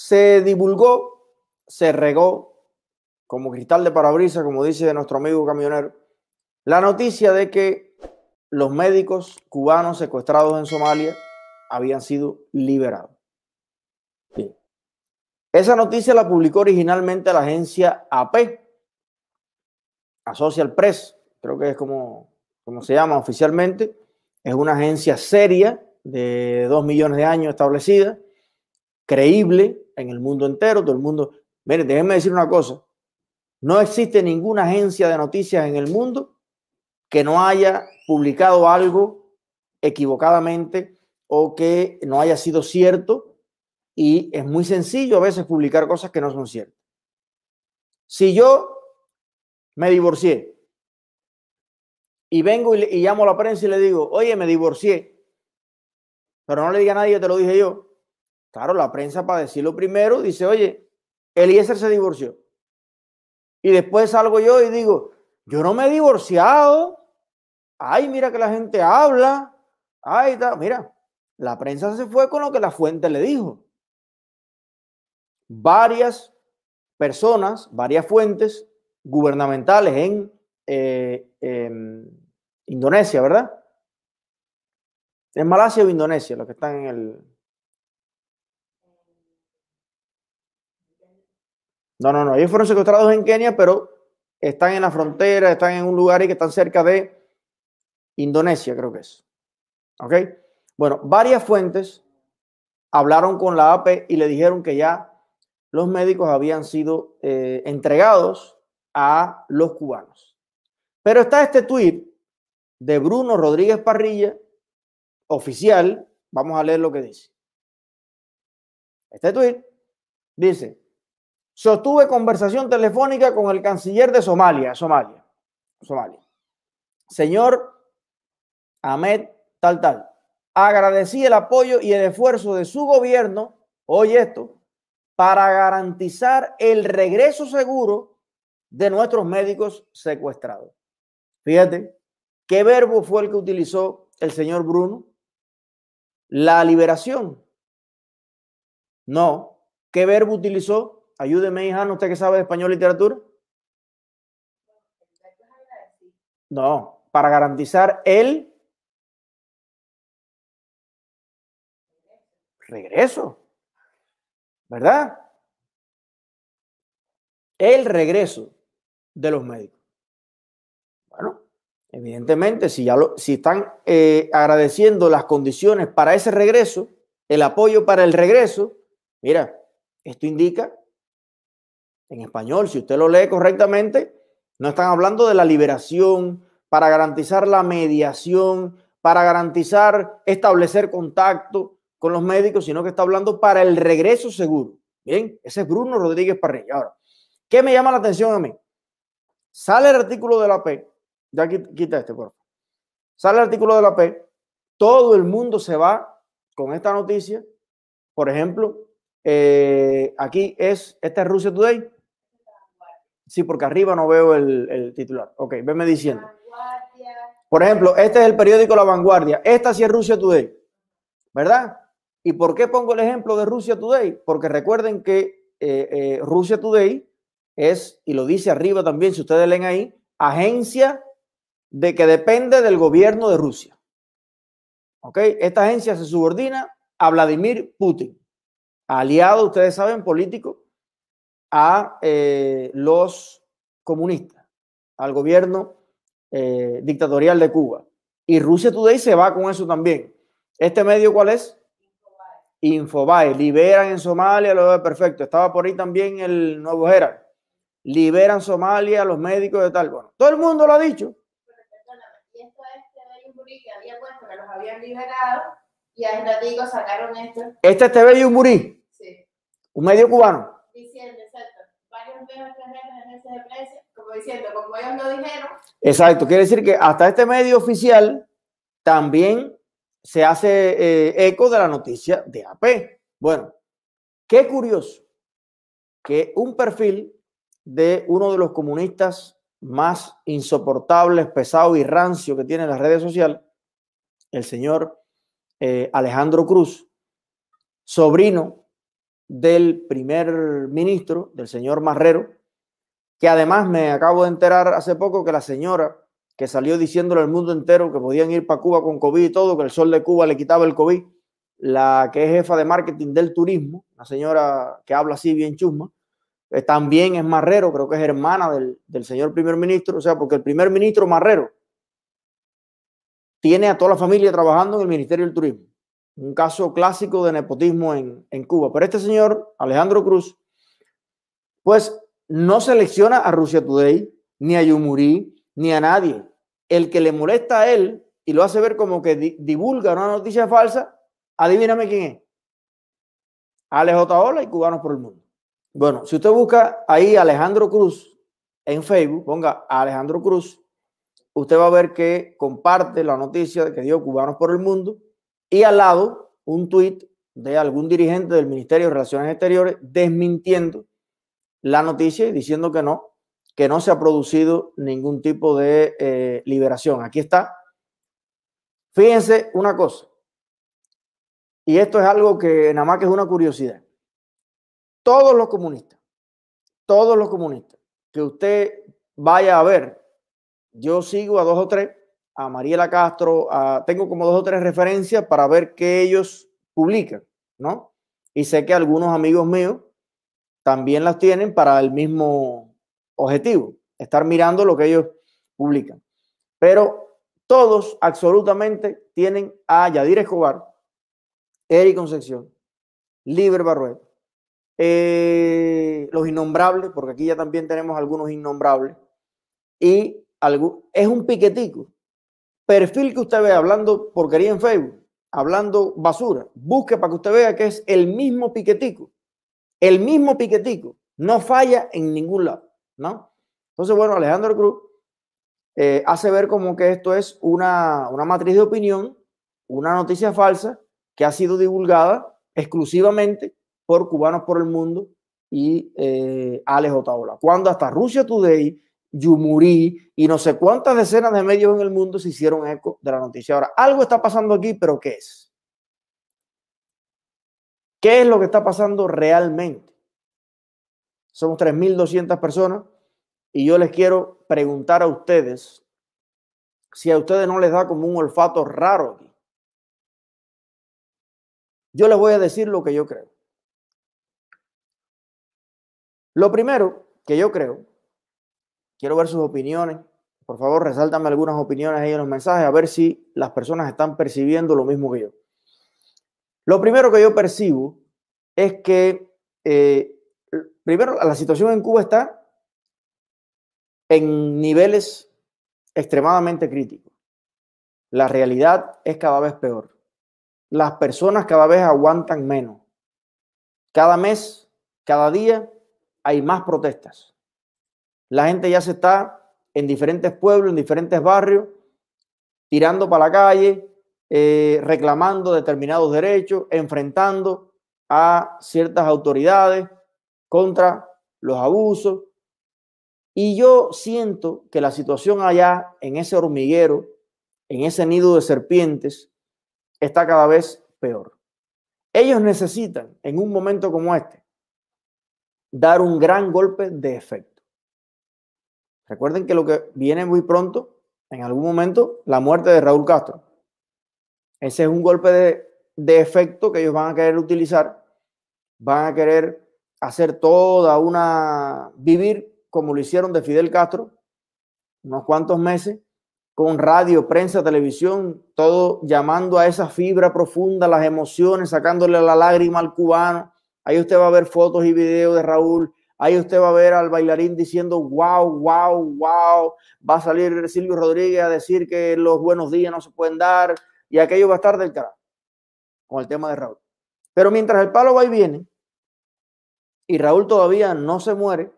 se divulgó, se regó como cristal de parabrisas, como dice nuestro amigo camionero, la noticia de que los médicos cubanos secuestrados en Somalia habían sido liberados. Esa noticia la publicó originalmente la agencia AP, Social Press, creo que es como, como se llama oficialmente. Es una agencia seria de dos millones de años establecida, creíble en el mundo entero, todo el mundo. Miren, déjenme decir una cosa. No existe ninguna agencia de noticias en el mundo que no haya publicado algo equivocadamente o que no haya sido cierto y es muy sencillo a veces publicar cosas que no son ciertas. Si yo me divorcié y vengo y, llamo a la prensa y le digo, oye, me divorcié, pero no le diga a nadie, te lo dije yo. Claro, la prensa para decirlo primero dice, oye, Eliezer se divorció. Y después salgo yo y digo, yo no me he divorciado. Ay, mira que la gente habla. Ay, mira, la prensa se fue con lo que la fuente le dijo. Varias personas, varias fuentes gubernamentales en, eh, Indonesia, ¿verdad? En Malasia o Indonesia, los que están en el... No, no, no, ellos fueron secuestrados en Kenia, pero están en la frontera, están en un lugar y que están cerca de Indonesia, creo que es. ¿Ok? Bueno, varias fuentes hablaron con la AP y le dijeron que ya los médicos habían sido eh, entregados a los cubanos. Pero está este tuit de Bruno Rodríguez Parrilla, oficial. Vamos a leer lo que dice. Este tuit dice, sostuve conversación telefónica con el canciller de Somalia, Somalia, Somalia. Señor Ahmed, tal, tal. Agradecí el apoyo y el esfuerzo de su gobierno, oye esto, para garantizar el regreso seguro de nuestros médicos secuestrados. Fíjate, ¿qué verbo fue el que utilizó el señor Bruno? La liberación. No. ¿Qué verbo utilizó? Ayúdeme, hija, ¿usted que sabe de español literatura? No, para garantizar el regreso. ¿Verdad? El regreso de los médicos. Bueno, evidentemente, si, ya lo, si están eh, agradeciendo las condiciones para ese regreso, el apoyo para el regreso, mira, esto indica, en español, si usted lo lee correctamente, no están hablando de la liberación para garantizar la mediación, para garantizar establecer contacto con los médicos, sino que está hablando para el regreso seguro. Bien, ese es Bruno Rodríguez Parrilla. Ahora, ¿Qué me llama la atención a mí? Sale el artículo de la P, ya quita este, por favor. Sale el artículo de la P, todo el mundo se va con esta noticia. Por ejemplo, eh, aquí es, esta es Rusia Today. Sí, porque arriba no veo el, titular. Ok, venme diciendo. Por ejemplo, este es el periódico La Vanguardia. Esta sí es Rusia Today, ¿verdad? ¿Y por qué pongo el ejemplo de Rusia Today? Porque recuerden que eh, eh, Rusia Today es, y lo dice arriba también, si ustedes leen ahí, agencia de que depende del gobierno de Rusia. ¿Ok? Esta agencia se subordina a Vladimir Putin, aliado, ustedes saben, político, a eh, los comunistas, al gobierno eh, dictatorial de Cuba. Y Rusia Today se va con eso también. ¿Este medio cuál es? Infobae. Liberan en Somalia, lo veo perfecto. Estaba por ahí también el Nuevo Herald liberan Somalia, los médicos de tal. Bueno, todo el mundo lo ha dicho. Y esto es que había puesto que los habían liberado y a ratito sacaron esto. Este es TV Yumburí. Sí. Un medio cubano. Diciendo, exacto. Varios medios de como diciendo, como ellos lo dijeron. Exacto. Quiere decir que hasta este medio oficial también se hace eh, eco de la noticia de AP. Bueno, qué curioso que un perfil de uno de los comunistas más insoportables, pesado y rancio que tiene las redes sociales, el señor eh, Alejandro Cruz, sobrino del primer ministro, del señor Marrero, que además me acabo de enterar hace poco que la señora que salió diciéndole al mundo entero que podían ir para Cuba con COVID y todo, que el sol de Cuba le quitaba el COVID, la que es jefa de marketing del turismo, una señora que habla así bien chusma, eh, también es Marrero, creo que es hermana del, del señor primer ministro, o sea, porque el primer ministro Marrero tiene a toda la familia trabajando en el Ministerio del Turismo. Un caso clásico de nepotismo en, en Cuba. Pero este señor, Alejandro Cruz, pues no selecciona a Rusia Today, ni a Yumurí, ni a nadie. El que le molesta a él y lo hace ver como que divulga una noticia falsa, adivíname quién es. Alejandro Ola y Cubanos por el Mundo. Bueno, si usted busca ahí Alejandro Cruz en Facebook, ponga Alejandro Cruz, usted va a ver que comparte la noticia de que dio Cubanos por el Mundo y al lado un tuit de algún dirigente del Ministerio de Relaciones Exteriores desmintiendo la noticia y diciendo que no, que no se ha producido ningún tipo de eh, liberación. Aquí está. Fíjense una cosa, y esto es algo que nada más que es una curiosidad. Todos los comunistas, todos los comunistas que usted vaya a ver, yo sigo a dos o tres, a Mariela Castro, tengo como dos o tres referencias para ver qué ellos publican, ¿no? Y sé que algunos amigos míos también las tienen para el mismo objetivo, estar mirando lo que ellos publican. Pero todos absolutamente tienen a Yadir Escobar, Eric Concepción, Liber Barruet, eh, los innombrables, porque aquí ya también tenemos algunos innombrables, y algo, es un piquetico. Perfil que usted ve hablando porquería en Facebook, hablando basura, busque para que usted vea que es el mismo piquetico el mismo piquetico no falla en ningún lado, ¿no? Entonces, bueno, Alejandro Cruz eh, hace ver como que esto es una, una matriz de opinión, una noticia falsa que ha sido divulgada exclusivamente por Cubanos por el Mundo y eh, Alex Otaola. Cuando hasta Rusia Today, Yumurí y no sé cuántas decenas de medios en el mundo se hicieron eco de la noticia. Ahora, algo está pasando aquí, pero ¿qué es? ¿Qué es lo que está pasando realmente? Somos 3.200 personas y yo les quiero preguntar a ustedes si a ustedes no les da como un olfato raro aquí. Yo les voy a decir lo que yo creo. Lo primero que yo creo, quiero ver sus opiniones. Por favor, resáltame algunas opiniones ahí en los mensajes a ver si las personas están percibiendo lo mismo que yo. Lo primero que yo percibo es que, eh, primero, la situación en Cuba está en niveles extremadamente críticos. La realidad es cada vez peor. Las personas cada vez aguantan menos. Cada mes, cada día, hay más protestas. La gente ya se está en diferentes pueblos, en diferentes barrios, tirando para la calle, eh, reclamando determinados derechos, enfrentando a ciertas autoridades contra los abusos. Y yo siento que la situación allá, en ese hormiguero, en ese nido de serpientes, está cada vez peor. Ellos necesitan, en un momento como este, dar un gran golpe de efecto. Recuerden que lo que viene muy pronto, en algún momento, la muerte de Raúl Castro. Ese es un golpe de, efecto que ellos van a querer utilizar, van a querer hacer toda una, vivir como lo hicieron de Fidel Castro, unos cuantos meses, con radio, prensa, televisión, todo llamando a esa fibra profunda, las emociones, sacándole la lágrima al cubano. Ahí usted va a ver fotos y videos de Raúl. Ahí usted va a ver al bailarín diciendo, wow, wow, wow. Va a salir Silvio Rodríguez a decir que los buenos días no se pueden dar y aquello va a estar del carajo con el tema de Raúl. Pero mientras el palo va y viene y Raúl todavía no se muere,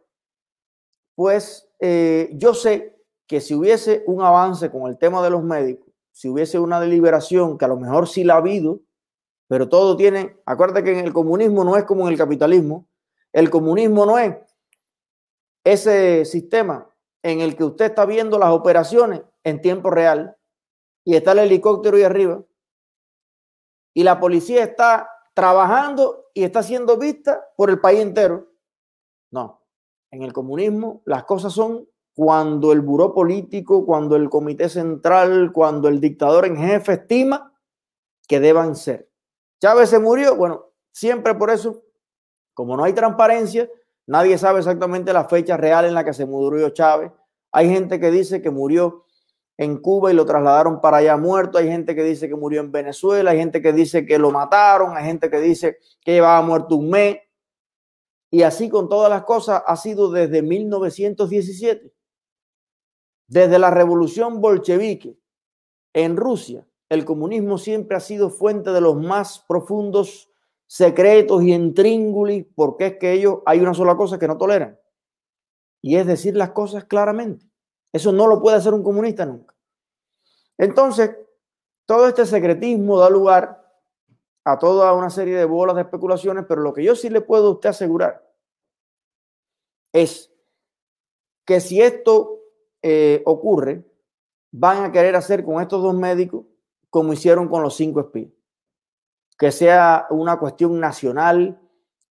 pues eh, yo sé que si hubiese un avance con el tema de los médicos, si hubiese una deliberación, que a lo mejor sí la ha habido, pero todo tiene, acuérdate que en el comunismo no es como en el capitalismo, el comunismo no es ese sistema en el que usted está viendo las operaciones en tiempo real y está el helicóptero ahí arriba y la policía está trabajando y está siendo vista por el país entero. No, en el comunismo las cosas son cuando el buró político, cuando el comité central, cuando el dictador en jefe estima que deban ser. Chávez se murió, bueno, siempre por eso, como no hay transparencia, nadie sabe exactamente la fecha real en la que se murió Chávez. Hay gente que dice que murió en Cuba y lo trasladaron para allá muerto, hay gente que dice que murió en Venezuela, hay gente que dice que lo mataron, hay gente que dice que llevaba muerto un mes. Y así con todas las cosas ha sido desde 1917. Desde la revolución bolchevique en Rusia, el comunismo siempre ha sido fuente de los más profundos secretos y intríngulis, porque es que ellos hay una sola cosa que no toleran, y es decir las cosas claramente. Eso no lo puede hacer un comunista nunca. Entonces, todo este secretismo da lugar a toda una serie de bolas de especulaciones, pero lo que yo sí le puedo a usted asegurar es que si esto eh, ocurre, van a querer hacer con estos dos médicos como hicieron con los cinco espías. Que sea una cuestión nacional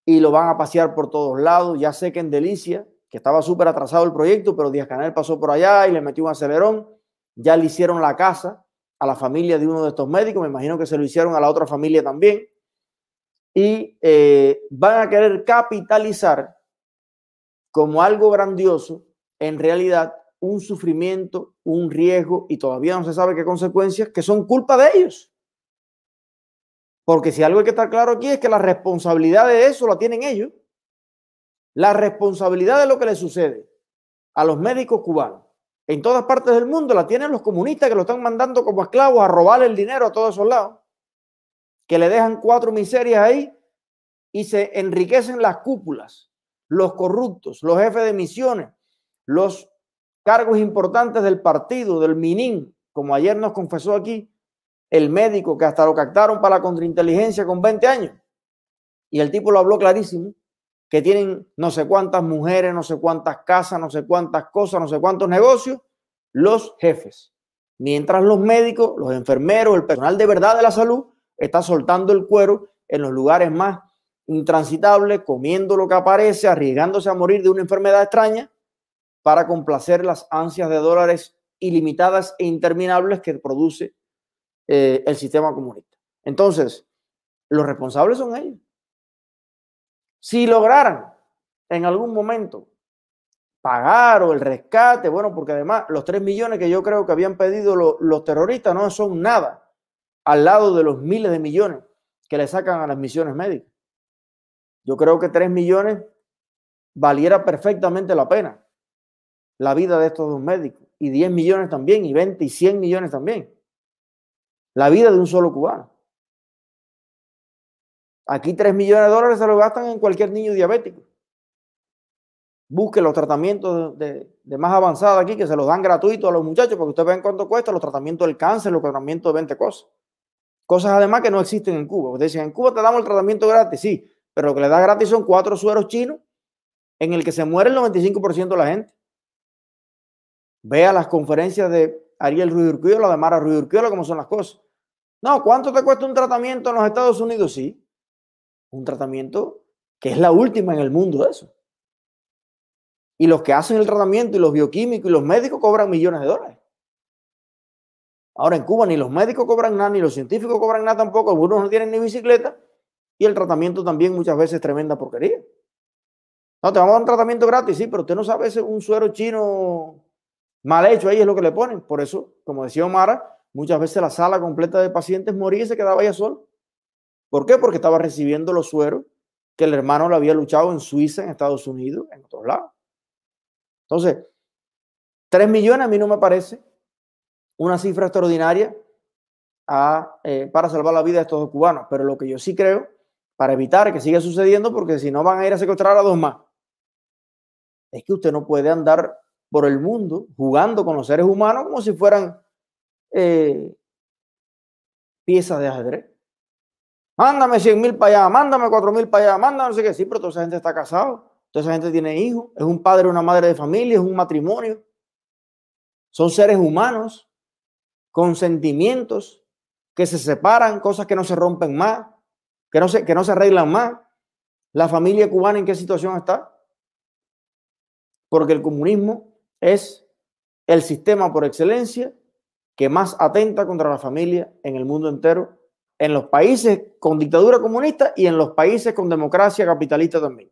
y lo van a pasear por todos lados. Ya sé que en Delicia, que estaba súper atrasado el proyecto, pero Díaz Canel pasó por allá y le metió un acelerón. Ya le hicieron la casa a la familia de uno de estos médicos. Me imagino que se lo hicieron a la otra familia también. Y eh, van a querer capitalizar como algo grandioso, en realidad, un sufrimiento, un riesgo y todavía no se sabe qué consecuencias, que son culpa de ellos. Porque si algo hay que estar claro aquí es que la responsabilidad de eso la tienen ellos. La responsabilidad de lo que le sucede a los médicos cubanos en todas partes del mundo la tienen los comunistas que lo están mandando como esclavos a robar el dinero a todos esos lados, que le dejan cuatro miserias ahí y se enriquecen las cúpulas, los corruptos, los jefes de misiones, los cargos importantes del partido, del MININ, como ayer nos confesó aquí el médico que hasta lo captaron para la contrainteligencia con 20 años. Y el tipo lo habló clarísimo, que tienen no sé cuántas mujeres, no sé cuántas casas, no sé cuántas cosas, no sé cuántos negocios, los jefes. Mientras los médicos, los enfermeros, el personal de verdad de la salud está soltando el cuero en los lugares más intransitables, comiendo lo que aparece, arriesgándose a morir de una enfermedad extraña para complacer las ansias de dólares ilimitadas e interminables que produce eh, el sistema comunista. Entonces, los responsables son ellos. Si lograran en algún momento pagar o el rescate, bueno, porque además los 3 millones que yo creo que habían pedido los terroristas no son nada al lado de los miles de millones que le sacan a las misiones médicas. Yo creo que 3 millones valiera perfectamente la pena la vida de estos dos médicos. Y 10 millones también, y 20 y 100 millones también. La vida de un solo cubano. Aquí 3 millones de dólares se lo gastan en cualquier niño diabético. Busque los tratamientos de, más avanzada aquí, que se los dan gratuitos a los muchachos, porque ustedes ven cuánto cuesta los tratamientos del cáncer, los tratamientos de 20 cosas. Cosas además que no existen en Cuba. Ustedes dicen, en Cuba te damos el tratamiento gratis, sí, pero lo que le da gratis son cuatro sueros chinos en el que se muere el 95% de la gente. Vea las conferencias de Ariel Ruiz Urquiola, de Mara Ruiz Urquiola, cómo son las cosas. No, ¿cuánto te cuesta un tratamiento en los Estados Unidos? Sí, un tratamiento que es la última en el mundo de eso. Y los que hacen el tratamiento y los bioquímicos y los médicos cobran millones de dólares. Ahora en Cuba ni los médicos cobran nada, ni los científicos cobran nada tampoco, algunos no tienen ni bicicleta y el tratamiento también muchas veces es tremenda porquería. No, te vamos a dar un tratamiento gratis, sí, pero usted no sabe ese un suero chino Mal hecho ahí es lo que le ponen. Por eso, como decía Omar, muchas veces la sala completa de pacientes moría y se quedaba ya solo. ¿Por qué? Porque estaba recibiendo los sueros que el hermano le había luchado en Suiza, en Estados Unidos, en otros lados. Entonces, 3 millones a mí no me parece una cifra extraordinaria eh, para salvar la vida de estos dos cubanos. Pero lo que yo sí creo, para evitar que siga sucediendo, porque si no van a ir a secuestrar a dos más, es que usted no puede andar por el mundo jugando con los seres humanos como si fueran eh, piezas de ajedrez. Mándame 100 mil para allá, mándame 4 mil para allá, mándame no sé qué. Sí, pero toda esa gente está casada, toda esa gente tiene hijos, es un padre una madre de familia, es un matrimonio. Son seres humanos con sentimientos que se separan, cosas que no se rompen más. que no se, que no se arreglan más. La familia cubana en qué situación está? Porque el comunismo es el sistema por excelencia que más atenta contra la familia en el mundo entero, en los países con dictadura comunista y en los países con democracia capitalista también.